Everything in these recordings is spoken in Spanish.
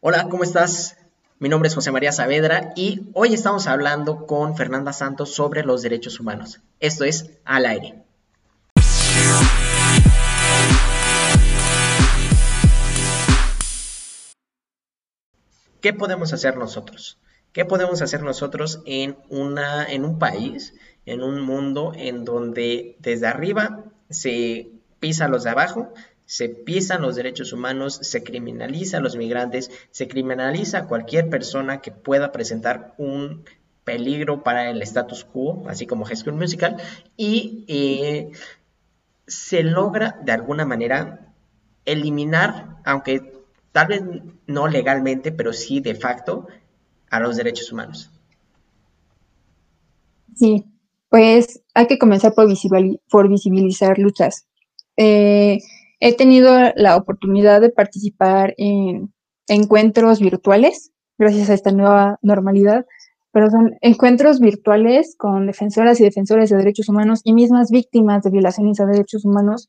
Hola, ¿cómo estás? Mi nombre es José María Saavedra y hoy estamos hablando con Fernanda Santos sobre los derechos humanos. Esto es Al aire. ¿Qué podemos hacer nosotros? ¿Qué podemos hacer nosotros en, una, en un país, en un mundo en donde desde arriba se pisa los de abajo, se pisan los derechos humanos, se criminaliza a los migrantes, se criminaliza a cualquier persona que pueda presentar un peligro para el status quo, así como High Musical, y eh, se logra de alguna manera eliminar, aunque tal vez no legalmente, pero sí de facto, a los derechos humanos. Sí, pues hay que comenzar por, visibilizar luchas. Eh, He tenido la oportunidad de participar en encuentros virtuales, gracias a esta nueva normalidad, pero son encuentros virtuales con defensoras y defensores de derechos humanos y mismas víctimas de violaciones a derechos humanos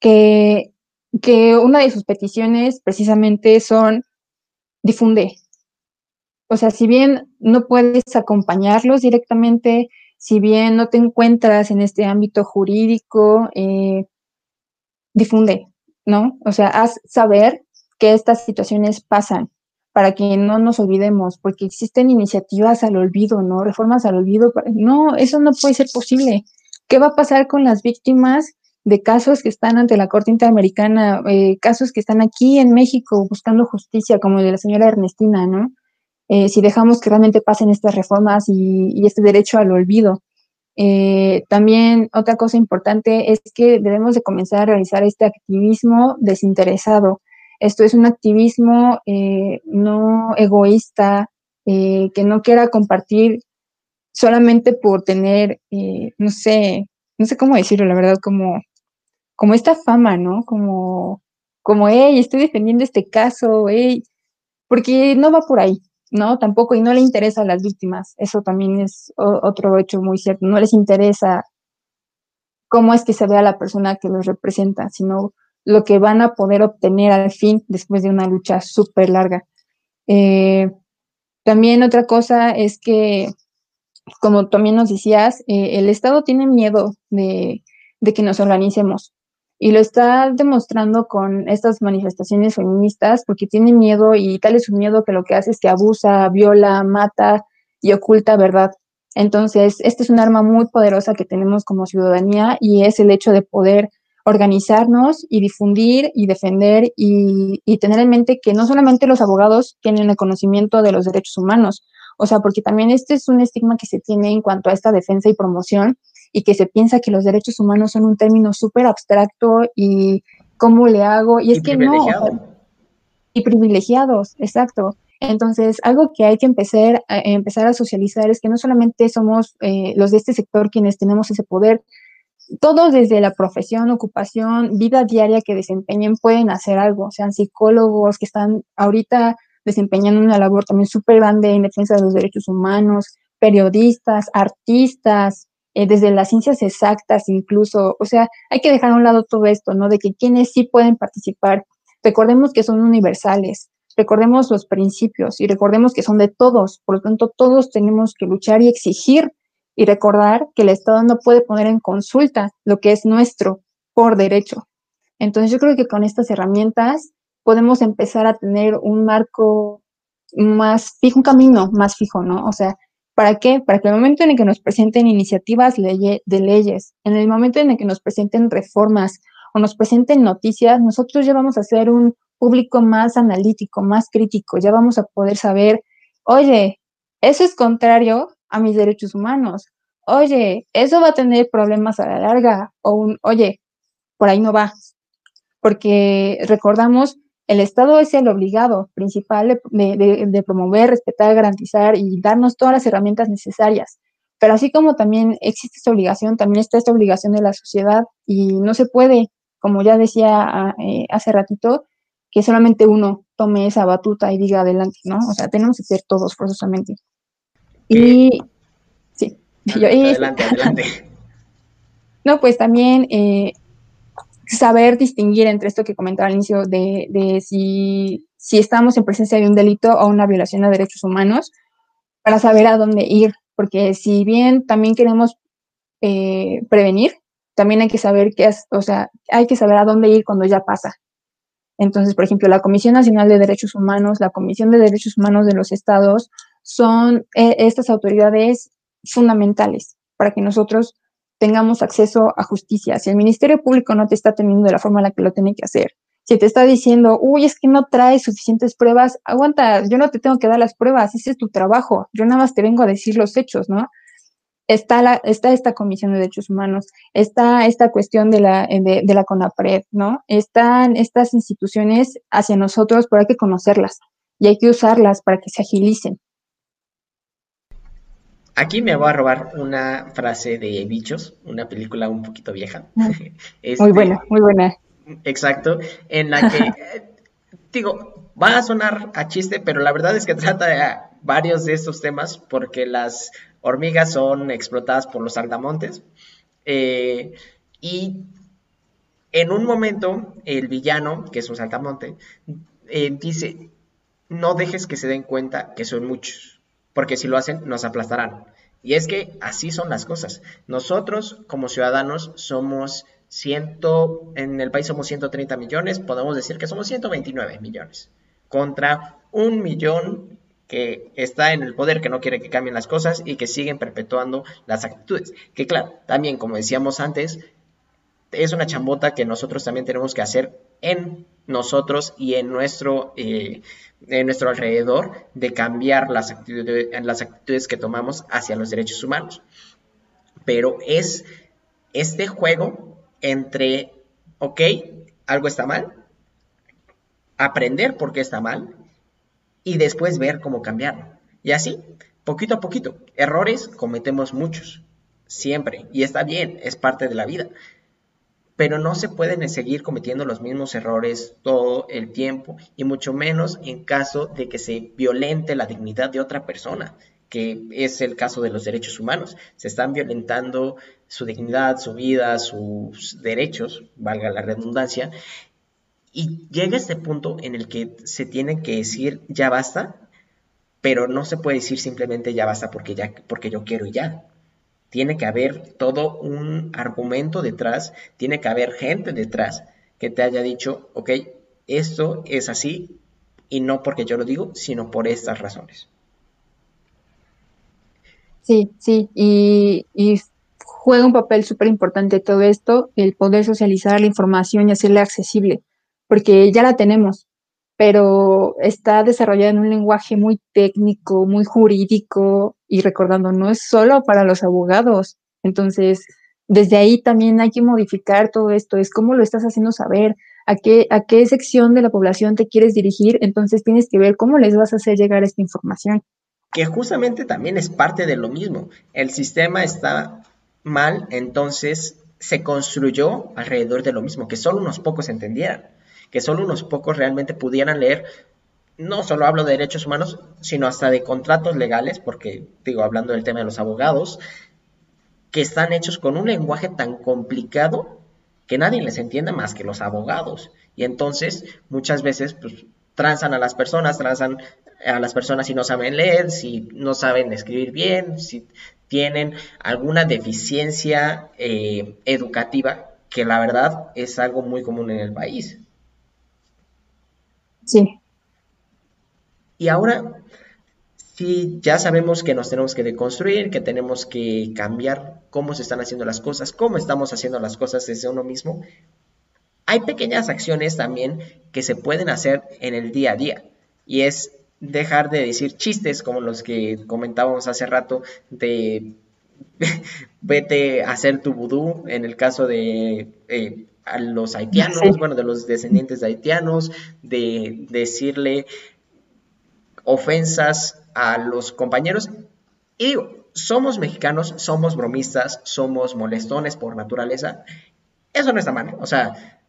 que, que una de sus peticiones precisamente son difunde. O sea, si bien no puedes acompañarlos directamente, si bien no te encuentras en este ámbito jurídico, eh, difunde, ¿no? O sea, haz saber que estas situaciones pasan para que no nos olvidemos, porque existen iniciativas al olvido, ¿no? Reformas al olvido. No, eso no puede ser posible. ¿Qué va a pasar con las víctimas de casos que están ante la Corte Interamericana, eh, casos que están aquí en México buscando justicia, como el de la señora Ernestina, ¿no? Eh, si dejamos que realmente pasen estas reformas y este derecho al olvido. Eh, también otra cosa importante es que debemos de comenzar a realizar este activismo desinteresado. Esto es un activismo eh, no egoísta, eh, que no quiera compartir solamente por tener, no sé, no sé cómo decirlo, la verdad, como, como esta fama, ¿no? Como, como, hey, estoy defendiendo este caso, porque no va por ahí. ¿No? Tampoco, y no le interesa a las víctimas. Eso también es otro hecho muy cierto. No les interesa cómo es que se vea la persona que los representa, sino lo que van a poder obtener al fin después de una lucha súper larga. Eh, también otra cosa es que, como también nos decías, eh, el Estado tiene miedo de, de que nos organicemos y lo está demostrando con estas manifestaciones feministas porque tiene miedo y tal es su miedo que lo que hace es que abusa, viola, mata y oculta verdad. Entonces, este es un arma muy poderosa que tenemos como ciudadanía y es el hecho de poder organizarnos y difundir y defender y, y tener en mente que no solamente los abogados tienen el conocimiento de los derechos humanos, o sea, porque también este es un estigma que se tiene en cuanto a esta defensa y promoción y que se piensa que los derechos humanos son un término súper abstracto y cómo le hago, y es que no. y privilegiados, exacto. Entonces, algo que hay que empezar, a, empezar a socializar es que no solamente somos eh, los de este sector quienes tenemos ese poder, todos desde la profesión, ocupación, vida diaria que desempeñen pueden hacer algo, sean psicólogos que están ahorita desempeñando una labor también súper grande en defensa de los derechos humanos, periodistas, artistas, eh, desde las ciencias exactas incluso, o sea, hay que dejar a un lado todo esto, ¿no? De que quienes sí pueden participar, recordemos que son universales, recordemos los principios y recordemos que son de todos, por lo tanto todos tenemos que luchar y exigir y recordar que el Estado no puede poner en consulta lo que es nuestro por derecho. Entonces yo creo que con estas herramientas podemos empezar a tener un marco más fijo, un camino más fijo, ¿no? O sea, ¿Para qué? Para que el momento en el que nos presenten iniciativas de leyes, en el momento en el que nos presenten reformas o nos presenten noticias, nosotros ya vamos a ser un público más analítico, más crítico, ya vamos a poder saber, oye, eso es contrario a mis derechos humanos, oye, eso va a tener problemas a la larga, o un, oye, por ahí no va, porque recordamos el Estado es el obligado principal de, promover, respetar, garantizar y darnos todas las herramientas necesarias. Pero así como también existe esta obligación, también está esta obligación de la sociedad y no se puede, como ya decía ah, eh, hace ratito, que solamente uno tome esa batuta y diga adelante, ¿no? O sea, tenemos que ser todos forzosamente. Y sí. Adelante, adelante. No, pues también eh, saber distinguir entre esto que comentaba al inicio de, de si, si estamos en presencia de un delito o una violación a derechos humanos, para saber a dónde ir, porque si bien también queremos eh, prevenir, también hay que saber qué es, o sea, hay que saber a dónde ir cuando ya pasa. Entonces, por ejemplo, la Comisión Nacional de Derechos Humanos, la Comisión de Derechos Humanos de los Estados, son eh, estas autoridades fundamentales para que nosotros tengamos acceso a justicia. Si el Ministerio Público no te está teniendo de la forma en la que lo tiene que hacer, si te está diciendo, uy, es que no traes suficientes pruebas, aguanta, yo no te tengo que dar las pruebas, ese es tu trabajo, yo nada más te vengo a decir los hechos, ¿no? Está, la, está esta Comisión de Derechos Humanos, está esta cuestión de la, de, de la CONAPRED, ¿no? Están estas instituciones hacia nosotros, pero hay que conocerlas y hay que usarlas para que se agilicen. Aquí me voy a robar una frase de Bichos, una película un poquito vieja. Este, muy buena, muy buena. Exacto, en la que, digo, va a sonar a chiste, pero la verdad es que trata de varios de estos temas porque las hormigas son explotadas por los saltamontes. Eh, y en un momento, el villano, que es un saltamonte, eh, dice, no dejes que se den cuenta que son muchos porque si lo hacen nos aplastarán. Y es que así son las cosas. Nosotros como ciudadanos somos ciento, en el país somos 130 millones, podemos decir que somos 129 millones, contra un millón que está en el poder, que no quiere que cambien las cosas y que siguen perpetuando las actitudes. Que claro, también como decíamos antes, es una chambota que nosotros también tenemos que hacer en nosotros y en nuestro, eh, en nuestro alrededor de cambiar las actitudes, las actitudes que tomamos hacia los derechos humanos. Pero es este juego entre, ok, algo está mal, aprender por qué está mal y después ver cómo cambiarlo. Y así, poquito a poquito, errores cometemos muchos, siempre, y está bien, es parte de la vida pero no se pueden seguir cometiendo los mismos errores todo el tiempo y mucho menos en caso de que se violente la dignidad de otra persona, que es el caso de los derechos humanos. Se están violentando su dignidad, su vida, sus derechos, valga la redundancia, y llega este punto en el que se tiene que decir ya basta, pero no se puede decir simplemente ya basta porque ya porque yo quiero y ya tiene que haber todo un argumento detrás, tiene que haber gente detrás que te haya dicho, ok, esto es así y no porque yo lo digo, sino por estas razones. Sí, sí, y, juega un papel súper importante todo esto, el poder socializar la información y hacerla accesible, porque ya la tenemos, pero está desarrollada en un lenguaje muy técnico, muy jurídico y recordando, no es solo para los abogados. Entonces, desde ahí también hay que modificar todo esto, es cómo lo estás haciendo saber, a qué, a qué sección de la población te quieres dirigir, entonces tienes que ver cómo les vas a hacer llegar esta información. Que justamente también es parte de lo mismo. El sistema está mal, entonces se construyó alrededor de lo mismo, que solo unos pocos entendieran que solo unos pocos realmente pudieran leer. No solo hablo de derechos humanos, sino hasta de contratos legales, porque digo, hablando del tema de los abogados, que están hechos con un lenguaje tan complicado que nadie les entiende más que los abogados. Y entonces, muchas veces, pues, transan a las personas, transan a las personas si no saben leer, si no saben escribir bien, si tienen alguna deficiencia eh, educativa, que la verdad es algo muy común en el país. Sí. Y ahora, sí, ya sabemos que nos tenemos que deconstruir, que tenemos que cambiar cómo se están haciendo las cosas, cómo estamos haciendo las cosas desde uno mismo. Hay pequeñas acciones también que se pueden hacer en el día a día y es dejar de decir chistes como los que comentábamos hace rato de vete a hacer tu vudú en el caso de eh, a los haitianos, bueno, de los descendientes de haitianos, de decirle ofensas a los compañeros. Y somos mexicanos, somos bromistas, somos molestones por naturaleza. Eso no está mal, o sea,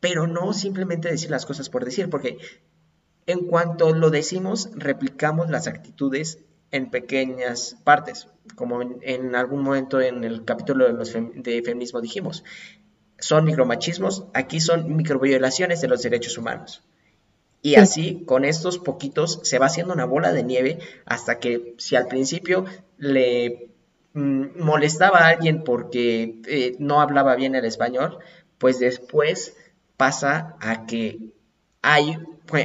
pero no simplemente decir las cosas por decir, porque en cuanto lo decimos, replicamos las actitudes en pequeñas partes, como en, algún momento en el capítulo de, los de feminismo dijimos son micromachismos, aquí son microviolaciones de los derechos humanos. Y así, con estos poquitos, se va haciendo una bola de nieve hasta que si al principio le mm, molestaba a alguien porque eh, no hablaba bien el español, pues después pasa a que hay,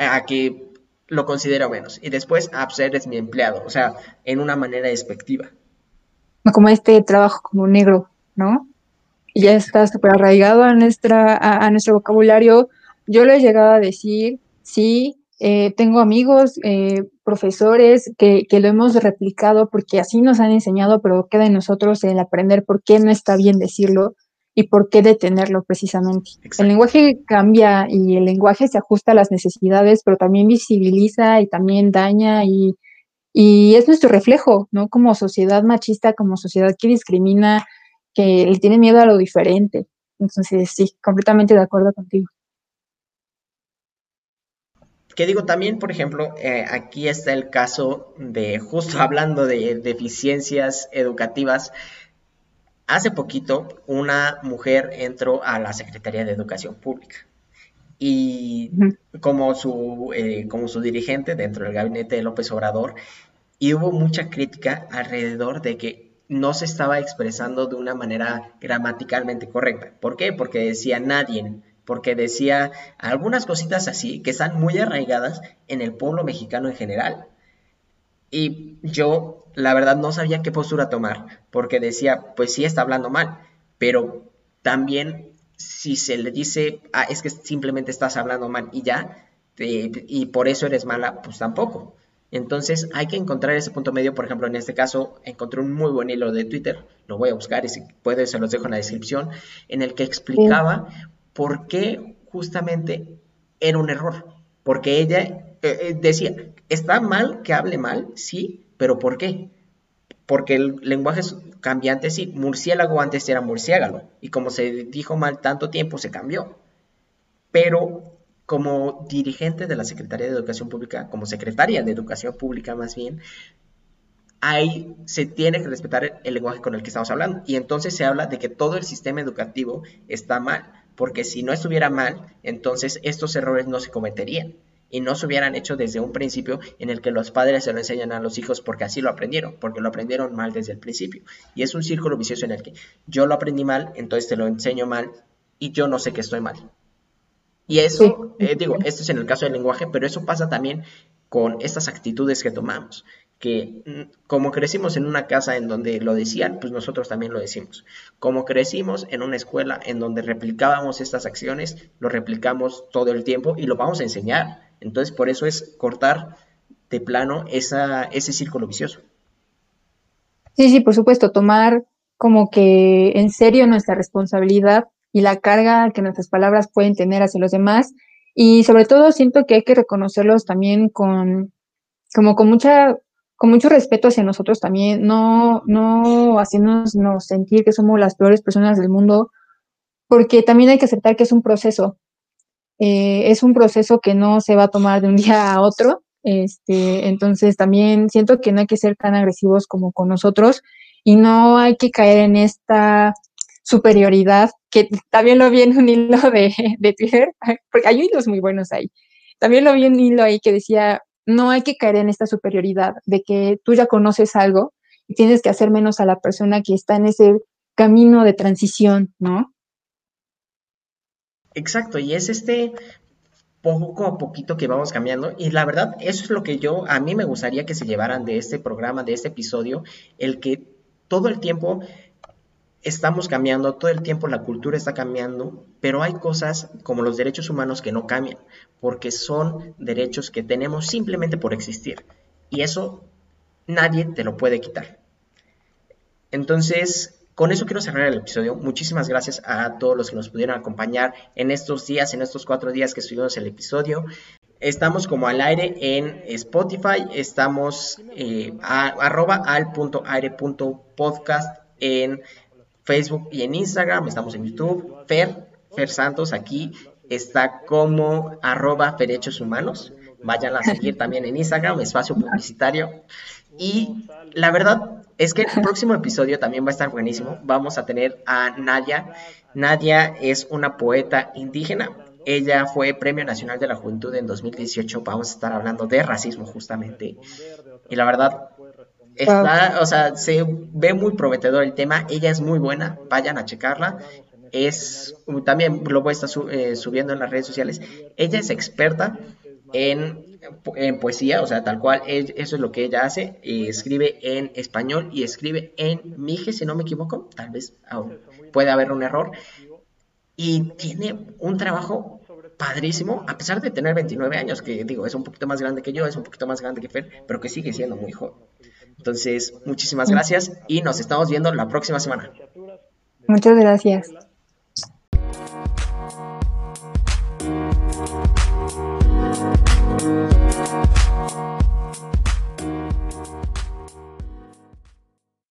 a que lo considero menos. Y después, a pues eres mi empleado, o sea, en una manera despectiva. Como este trabajo como negro, ¿no? Y ya está súper arraigado a, nuestra, a nuestro vocabulario. Yo lo he llegado a decir sí, eh, tengo amigos, eh, profesores que, lo hemos replicado porque así nos han enseñado, pero queda en nosotros el aprender por qué no está bien decirlo y por qué detenerlo precisamente. El lenguaje cambia y el lenguaje se ajusta a las necesidades, pero también visibiliza y también daña y, y es nuestro reflejo, ¿no? Como sociedad machista, como sociedad que discrimina, que le tiene miedo a lo diferente. Entonces, sí, completamente de acuerdo contigo. Que digo, también, por ejemplo, eh, aquí está el caso de, justo hablando de deficiencias educativas, hace poquito una mujer entró a la Secretaría de Educación Pública y como su, eh, como su dirigente dentro del gabinete de López Obrador, y hubo mucha crítica alrededor de que no se estaba expresando de una manera gramaticalmente correcta. ¿Por qué? Porque decía nadie, porque decía algunas cositas así que están muy arraigadas en el pueblo mexicano en general. Y yo, la verdad, no sabía qué postura tomar, porque decía, pues sí está hablando mal, pero también si se le dice, ah, es que simplemente estás hablando mal y ya, y por eso eres mala, pues tampoco. Entonces hay que encontrar ese punto medio, por ejemplo, en este caso encontré un muy buen hilo de Twitter, lo voy a buscar y si puede se los dejo en la descripción, en el que explicaba por qué justamente era un error. Porque ella eh, eh, decía, está mal que hable mal, sí, pero ¿por qué? Porque el lenguaje es cambiante, sí. Murciélago antes era murciélago. Y como se dijo mal tanto tiempo, se cambió. Pero como dirigente de la Secretaría de Educación Pública, como secretaria de Educación Pública más bien, ahí se tiene que respetar el lenguaje con el que estamos hablando. Y entonces se habla de que todo el sistema educativo está mal porque si no estuviera mal, entonces estos errores no se cometerían y no se hubieran hecho desde un principio en el que los padres se lo enseñan a los hijos porque así lo aprendieron, porque lo aprendieron mal desde el principio. Y es un círculo vicioso en el que yo lo aprendí mal, entonces te lo enseño mal y yo no sé que estoy mal. Y eso, eh, digo, esto es en el caso del lenguaje, pero eso pasa también con estas actitudes que tomamos que como crecimos en una casa en donde lo decían, pues nosotros también lo decimos. Como crecimos en una escuela en donde replicábamos estas acciones, lo replicamos todo el tiempo y lo vamos a enseñar. Entonces, por eso es cortar de plano esa, ese círculo vicioso. Sí, sí, por supuesto, tomar como que en serio nuestra responsabilidad y la carga que nuestras palabras pueden tener hacia los demás. Y sobre todo siento que hay que reconocerlos también con, como con mucha con mucho respeto hacia nosotros también, no, no haciéndonos sentir que somos las peores personas del mundo, porque también hay que aceptar que es un proceso. Eh, es un proceso que no se va a tomar de un día a otro. Este, entonces también siento que no hay que ser tan agresivos como con nosotros y no hay que caer en esta superioridad, que también lo vi en un hilo de, de Twitter, porque hay hilos muy buenos ahí. También lo vi en un hilo ahí que decía, no hay que caer en esta superioridad de que tú ya conoces algo y tienes que hacer menos a la persona que está en ese camino de transición, ¿no? Exacto, y es este poco a poquito que vamos cambiando y la verdad eso es lo que yo a mí me gustaría que se llevaran de este programa, de este episodio, el que todo el tiempo estamos cambiando, todo el tiempo la cultura está cambiando, pero hay cosas como los derechos humanos que no cambian, porque son derechos que tenemos simplemente por existir. Y eso nadie te lo puede quitar. Entonces, con eso quiero cerrar el episodio. Muchísimas gracias a todos los que nos pudieron acompañar en estos días, en estos cuatro días que estuvimos el episodio. Estamos como al aire en Spotify, estamos eh, arroba al punto aire podcast Facebook y en Instagram, estamos en YouTube. Fer, Fer Santos aquí está como arroba derechos humanos. Vayan a seguir también en Instagram, espacio publicitario. Y la verdad es que el próximo episodio también va a estar buenísimo. Vamos a tener a Nadia. Nadia es una poeta indígena Ella fue Premio Nacional de la Juventud en 2018. Vamos a estar hablando de racismo justamente. Y la verdad, está, o sea, se ve muy prometedor el tema. Ella es muy buena. Vayan a checarla. Es, también lo voy a estar eh, subiendo en las redes sociales. Ella es experta en, en, poesía, o sea, tal cual, eso es lo que ella hace, escribe en español y escribe en mije, si no me equivoco, tal vez puede haber un error, y tiene un trabajo padrísimo, a pesar de tener 29 años, que digo, es un poquito más grande que yo, es un poquito más grande que Fer, pero que sigue siendo muy joven. Entonces, muchísimas gracias y nos estamos viendo la próxima semana. Muchas gracias.